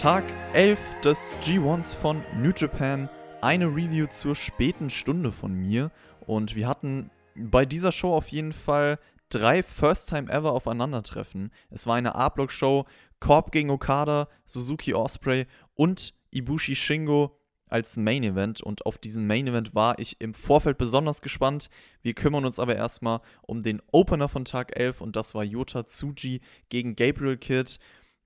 Tag 11 des G1s von New Japan. Eine Review zur späten Stunde von mir. Und wir hatten bei dieser Show auf jeden Fall drei First-Time-Ever Aufeinandertreffen. Es war eine A-Block-Show, Korb gegen Okada, Suzuki Osprey und Ibushi Shingo als Main Event und auf diesen Main Event war ich im Vorfeld besonders gespannt. Wir kümmern uns aber erstmal um den Opener von Tag 11 und das war Yota Tsuji gegen Gabriel Kidd.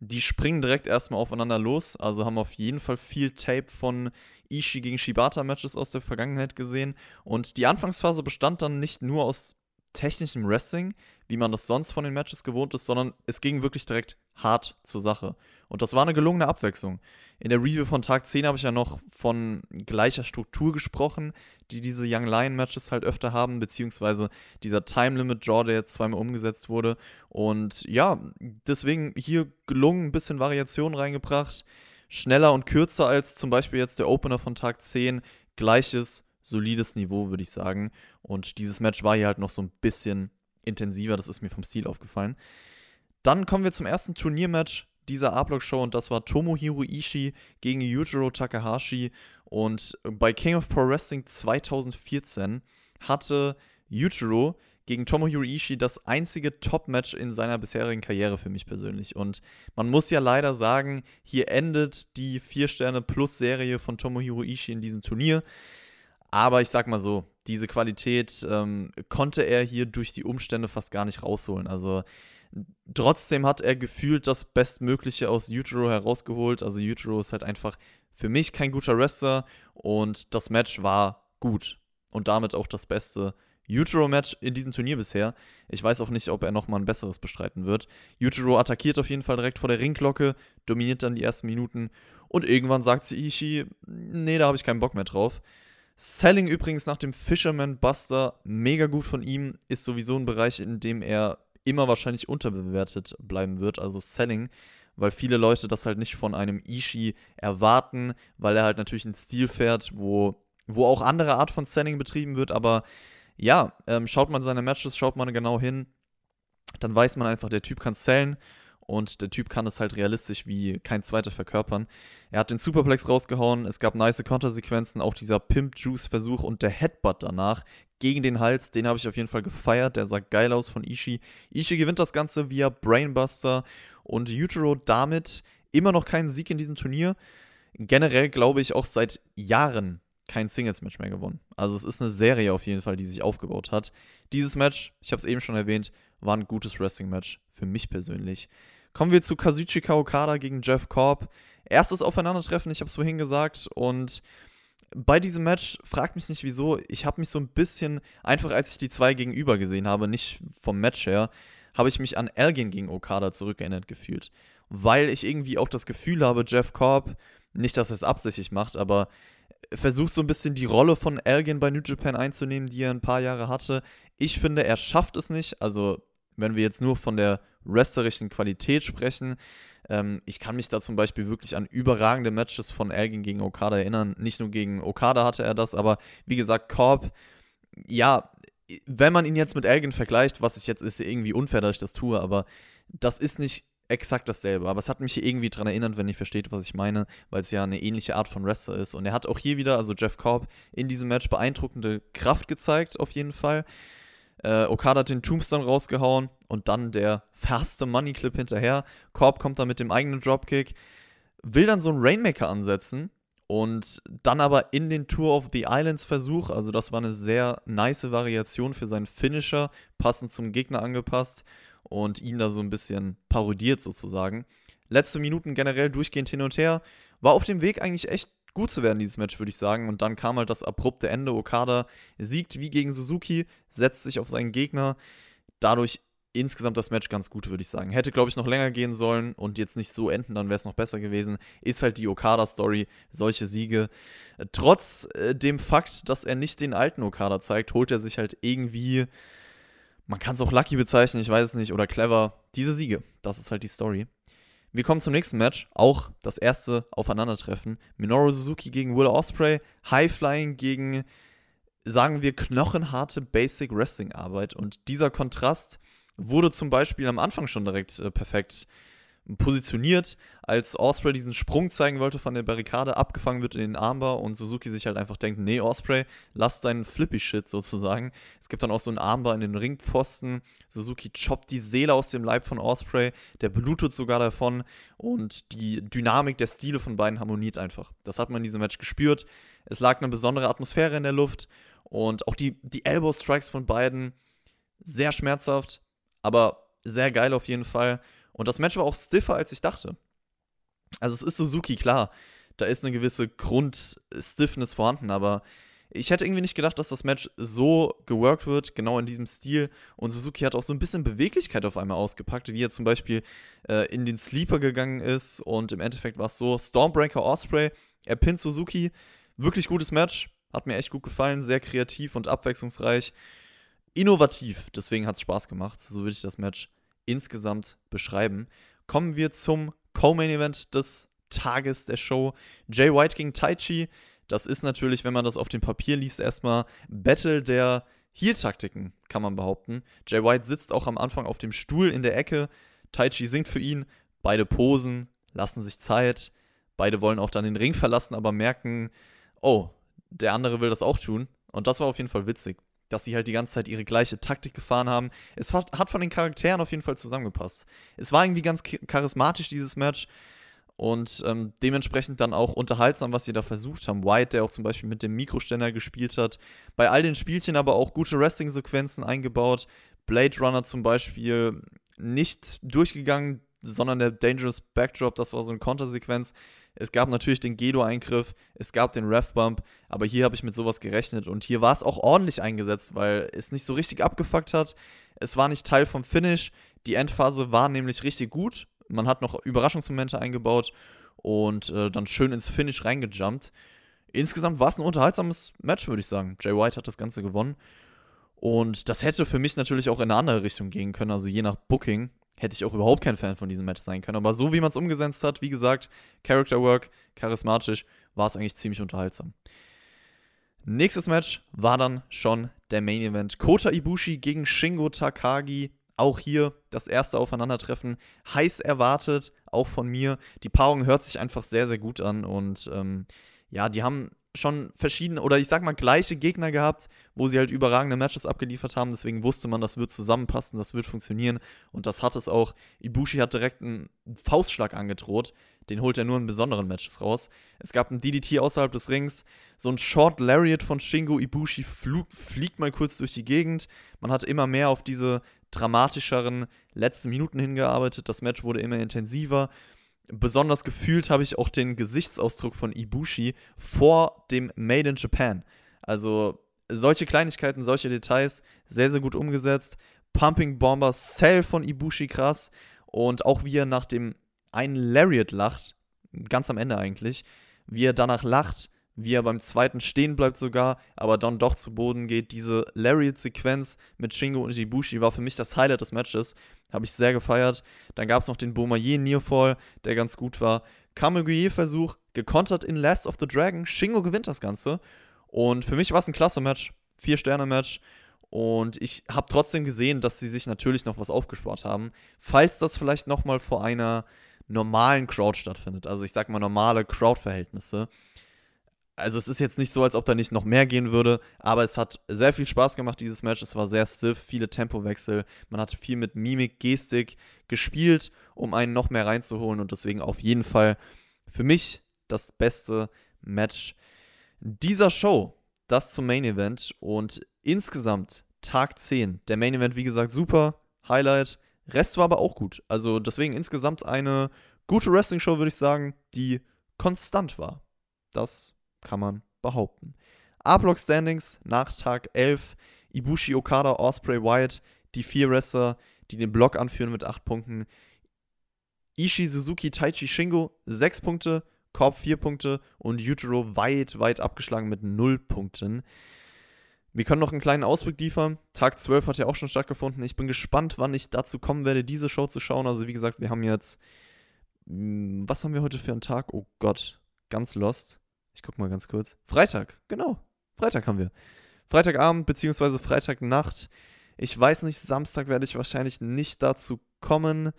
Die springen direkt erstmal aufeinander los, also haben auf jeden Fall viel Tape von Ishii gegen Shibata Matches aus der Vergangenheit gesehen und die Anfangsphase bestand dann nicht nur aus technischem Wrestling, wie man das sonst von den Matches gewohnt ist, sondern es ging wirklich direkt hart zur Sache. Und das war eine gelungene Abwechslung. In der Review von Tag 10 habe ich ja noch von gleicher Struktur gesprochen, die diese Young Lion Matches halt öfter haben, beziehungsweise dieser Time Limit Draw, der jetzt zweimal umgesetzt wurde. Und ja, deswegen hier gelungen, ein bisschen Variation reingebracht. Schneller und kürzer als zum Beispiel jetzt der Opener von Tag 10. Gleiches, solides Niveau, würde ich sagen. Und dieses Match war hier halt noch so ein bisschen intensiver, das ist mir vom Stil aufgefallen. Dann kommen wir zum ersten Turniermatch dieser A-Block-Show und das war Tomohiro Ishii gegen Yujiro Takahashi. Und bei King of Pro Wrestling 2014 hatte Yujiro gegen Tomohiro Ishii das einzige Top-Match in seiner bisherigen Karriere für mich persönlich. Und man muss ja leider sagen, hier endet die 4-Sterne-Plus-Serie von Tomohiro Ishii in diesem Turnier. Aber ich sag mal so, diese Qualität ähm, konnte er hier durch die Umstände fast gar nicht rausholen. Also trotzdem hat er gefühlt das Bestmögliche aus Utero herausgeholt. Also Utero ist halt einfach für mich kein guter Wrestler und das Match war gut und damit auch das beste Utero-Match in diesem Turnier bisher. Ich weiß auch nicht, ob er nochmal ein besseres bestreiten wird. Utero attackiert auf jeden Fall direkt vor der Ringglocke, dominiert dann die ersten Minuten und irgendwann sagt sie Ishii, nee, da habe ich keinen Bock mehr drauf. Selling übrigens nach dem Fisherman Buster, mega gut von ihm, ist sowieso ein Bereich, in dem er immer wahrscheinlich unterbewertet bleiben wird, also Selling, weil viele Leute das halt nicht von einem Ishii erwarten, weil er halt natürlich einen Stil fährt, wo, wo auch andere Art von Selling betrieben wird, aber ja, ähm, schaut man seine Matches, schaut man genau hin, dann weiß man einfach, der Typ kann sellen und der Typ kann es halt realistisch wie kein zweiter verkörpern. Er hat den Superplex rausgehauen, es gab nice Kontersequenzen, auch dieser Pimp-Juice-Versuch und der Headbutt danach gegen den Hals, den habe ich auf jeden Fall gefeiert. Der sah geil aus von Ishii. Ishii gewinnt das Ganze via Brainbuster und Utero damit immer noch keinen Sieg in diesem Turnier. Generell glaube ich auch seit Jahren kein Singles-Match mehr gewonnen. Also es ist eine Serie auf jeden Fall, die sich aufgebaut hat. Dieses Match, ich habe es eben schon erwähnt, war ein gutes Wrestling-Match für mich persönlich. Kommen wir zu Kazuchika Okada gegen Jeff Korb. Erstes Aufeinandertreffen, ich habe es vorhin gesagt. Und bei diesem Match, fragt mich nicht wieso, ich habe mich so ein bisschen, einfach als ich die zwei gegenüber gesehen habe, nicht vom Match her, habe ich mich an Elgin gegen Okada zurückerinnert gefühlt. Weil ich irgendwie auch das Gefühl habe, Jeff Korb, nicht, dass er es absichtlich macht, aber versucht so ein bisschen die Rolle von Elgin bei New Japan einzunehmen, die er ein paar Jahre hatte. Ich finde, er schafft es nicht. Also wenn wir jetzt nur von der wrestlerischen Qualität sprechen, ähm, ich kann mich da zum Beispiel wirklich an überragende Matches von Elgin gegen Okada erinnern. Nicht nur gegen Okada hatte er das, aber wie gesagt, Korb, ja, wenn man ihn jetzt mit Elgin vergleicht, was ich jetzt ist irgendwie unfair, dass ich das tue, aber das ist nicht exakt dasselbe. Aber es hat mich irgendwie daran erinnert, wenn ihr versteht, was ich meine, weil es ja eine ähnliche Art von Wrestler ist. Und er hat auch hier wieder, also Jeff Korb, in diesem Match beeindruckende Kraft gezeigt, auf jeden Fall. Äh, Okada hat den Tombstone rausgehauen und dann der fast Money Clip hinterher. Korb kommt dann mit dem eigenen Dropkick, will dann so einen Rainmaker ansetzen und dann aber in den Tour of the Islands Versuch, also das war eine sehr nice Variation für seinen Finisher, passend zum Gegner angepasst und ihn da so ein bisschen parodiert sozusagen. Letzte Minuten generell durchgehend hin und her. War auf dem Weg eigentlich echt gut zu werden, dieses Match, würde ich sagen. Und dann kam halt das abrupte Ende. Okada siegt wie gegen Suzuki, setzt sich auf seinen Gegner. Dadurch insgesamt das Match ganz gut, würde ich sagen. Hätte, glaube ich, noch länger gehen sollen und jetzt nicht so enden, dann wäre es noch besser gewesen. Ist halt die Okada-Story, solche Siege. Trotz äh, dem Fakt, dass er nicht den alten Okada zeigt, holt er sich halt irgendwie, man kann es auch lucky bezeichnen, ich weiß es nicht, oder clever, diese Siege. Das ist halt die Story. Wir kommen zum nächsten Match, auch das erste Aufeinandertreffen. Minoru Suzuki gegen Will Osprey, High Flying gegen, sagen wir, knochenharte Basic Wrestling Arbeit. Und dieser Kontrast wurde zum Beispiel am Anfang schon direkt äh, perfekt positioniert, als Osprey diesen Sprung zeigen wollte von der Barrikade, abgefangen wird in den Armbar und Suzuki sich halt einfach denkt, nee, Osprey, lass deinen Flippy-Shit sozusagen. Es gibt dann auch so einen Armbar in den Ringpfosten. Suzuki choppt die Seele aus dem Leib von Osprey, der blutet sogar davon und die Dynamik der Stile von beiden harmoniert einfach. Das hat man in diesem Match gespürt. Es lag eine besondere Atmosphäre in der Luft und auch die, die Elbow-Strikes von beiden sehr schmerzhaft, aber sehr geil auf jeden Fall. Und das Match war auch stiffer, als ich dachte. Also es ist Suzuki, klar. Da ist eine gewisse Grundstiffness vorhanden, aber ich hätte irgendwie nicht gedacht, dass das Match so geworkt wird, genau in diesem Stil. Und Suzuki hat auch so ein bisschen Beweglichkeit auf einmal ausgepackt, wie er zum Beispiel äh, in den Sleeper gegangen ist. Und im Endeffekt war es so: Stormbreaker Osprey, er pinnt Suzuki. Wirklich gutes Match. Hat mir echt gut gefallen. Sehr kreativ und abwechslungsreich. Innovativ. Deswegen hat es Spaß gemacht. So würde ich das Match insgesamt beschreiben. Kommen wir zum Co-Main-Event des Tages der Show. Jay White gegen Taichi. Das ist natürlich, wenn man das auf dem Papier liest, erstmal Battle der Heel-Taktiken, kann man behaupten. Jay White sitzt auch am Anfang auf dem Stuhl in der Ecke. Taichi singt für ihn. Beide posen, lassen sich Zeit. Beide wollen auch dann den Ring verlassen, aber merken, oh, der andere will das auch tun. Und das war auf jeden Fall witzig dass sie halt die ganze Zeit ihre gleiche Taktik gefahren haben. Es hat von den Charakteren auf jeden Fall zusammengepasst. Es war irgendwie ganz charismatisch, dieses Match. Und ähm, dementsprechend dann auch unterhaltsam, was sie da versucht haben. White, der auch zum Beispiel mit dem Mikroständer gespielt hat. Bei all den Spielchen aber auch gute Wrestling-Sequenzen eingebaut. Blade Runner zum Beispiel nicht durchgegangen, sondern der Dangerous Backdrop, das war so eine Kontersequenz. Es gab natürlich den Gedo-Eingriff, es gab den Ref-Bump, aber hier habe ich mit sowas gerechnet und hier war es auch ordentlich eingesetzt, weil es nicht so richtig abgefuckt hat. Es war nicht Teil vom Finish. Die Endphase war nämlich richtig gut. Man hat noch Überraschungsmomente eingebaut und äh, dann schön ins Finish reingejumpt. Insgesamt war es ein unterhaltsames Match, würde ich sagen. Jay White hat das Ganze gewonnen. Und das hätte für mich natürlich auch in eine andere Richtung gehen können, also je nach Booking hätte ich auch überhaupt kein Fan von diesem Match sein können. Aber so wie man es umgesetzt hat, wie gesagt, Character Work, charismatisch, war es eigentlich ziemlich unterhaltsam. Nächstes Match war dann schon der Main Event. Kota Ibushi gegen Shingo Takagi. Auch hier das erste Aufeinandertreffen. Heiß erwartet, auch von mir. Die Paarung hört sich einfach sehr, sehr gut an. Und ähm, ja, die haben schon verschiedene oder ich sag mal gleiche Gegner gehabt, wo sie halt überragende Matches abgeliefert haben. Deswegen wusste man, das wird zusammenpassen, das wird funktionieren. Und das hat es auch. Ibushi hat direkt einen Faustschlag angedroht. Den holt er nur in besonderen Matches raus. Es gab ein DDT außerhalb des Rings. So ein Short Lariat von Shingo Ibushi flug, fliegt mal kurz durch die Gegend. Man hat immer mehr auf diese dramatischeren letzten Minuten hingearbeitet. Das Match wurde immer intensiver. Besonders gefühlt habe ich auch den Gesichtsausdruck von Ibushi vor dem Made in Japan. Also solche Kleinigkeiten, solche Details, sehr, sehr gut umgesetzt. Pumping Bomber Cell von Ibushi krass. Und auch wie er nach dem einen Lariat lacht, ganz am Ende eigentlich, wie er danach lacht, wie er beim zweiten stehen bleibt sogar, aber dann doch zu Boden geht. Diese Lariat-Sequenz mit Shingo und Ibushi war für mich das Highlight des Matches. Habe ich sehr gefeiert. Dann gab es noch den Bomaye Nearfall, der ganz gut war. Kameguye-Versuch, gekontert in Last of the Dragon. Shingo gewinnt das Ganze. Und für mich war es ein klasse Match. Vier-Sterne-Match. Und ich habe trotzdem gesehen, dass sie sich natürlich noch was aufgespart haben. Falls das vielleicht nochmal vor einer normalen Crowd stattfindet. Also ich sag mal normale Crowd-Verhältnisse also es ist jetzt nicht so, als ob da nicht noch mehr gehen würde, aber es hat sehr viel Spaß gemacht, dieses Match. Es war sehr stiff, viele Tempowechsel. Man hat viel mit Mimik, Gestik gespielt, um einen noch mehr reinzuholen und deswegen auf jeden Fall für mich das beste Match dieser Show. Das zum Main Event und insgesamt Tag 10. Der Main Event, wie gesagt, super. Highlight. Rest war aber auch gut. Also deswegen insgesamt eine gute Wrestling-Show, würde ich sagen, die konstant war. Das kann man behaupten. A-Block Standings nach Tag 11. Ibushi, Okada, Osprey, Wyatt, die vier Wrestler, die den Block anführen mit 8 Punkten. Ishii, Suzuki, Taichi, Shingo 6 Punkte, Korb 4 Punkte und Yujiro weit, weit abgeschlagen mit 0 Punkten. Wir können noch einen kleinen Ausblick liefern. Tag 12 hat ja auch schon stattgefunden. Ich bin gespannt, wann ich dazu kommen werde, diese Show zu schauen. Also wie gesagt, wir haben jetzt... Hm, was haben wir heute für einen Tag? Oh Gott, ganz lost. Ich guck mal ganz kurz. Freitag, genau. Freitag haben wir. Freitagabend bzw. Freitagnacht. Ich weiß nicht, Samstag werde ich wahrscheinlich nicht dazu kommen.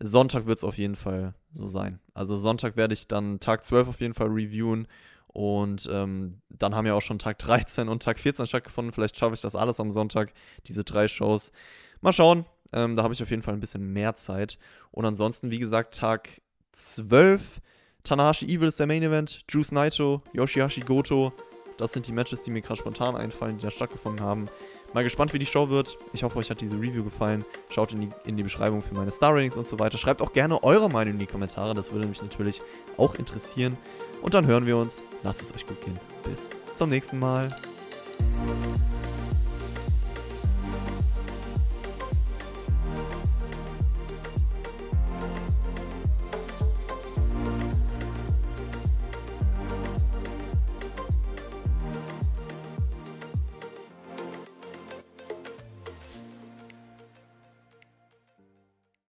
Sonntag wird es auf jeden Fall so sein. Also Sonntag werde ich dann Tag 12 auf jeden Fall reviewen. Und ähm, dann haben ja auch schon Tag 13 und Tag 14 stattgefunden. Vielleicht schaffe ich das alles am Sonntag, diese drei Shows. Mal schauen. Ähm, da habe ich auf jeden Fall ein bisschen mehr Zeit. Und ansonsten, wie gesagt, Tag 12. Tanahashi Evil ist der Main Event. Juice Naito, Yoshihashi Goto. Das sind die Matches, die mir gerade spontan einfallen, die da stattgefunden haben. Mal gespannt, wie die Show wird. Ich hoffe, euch hat diese Review gefallen. Schaut in die, in die Beschreibung für meine Star-Ratings und so weiter. Schreibt auch gerne eure Meinung in die Kommentare. Das würde mich natürlich auch interessieren. Und dann hören wir uns. Lasst es euch gut gehen. Bis zum nächsten Mal.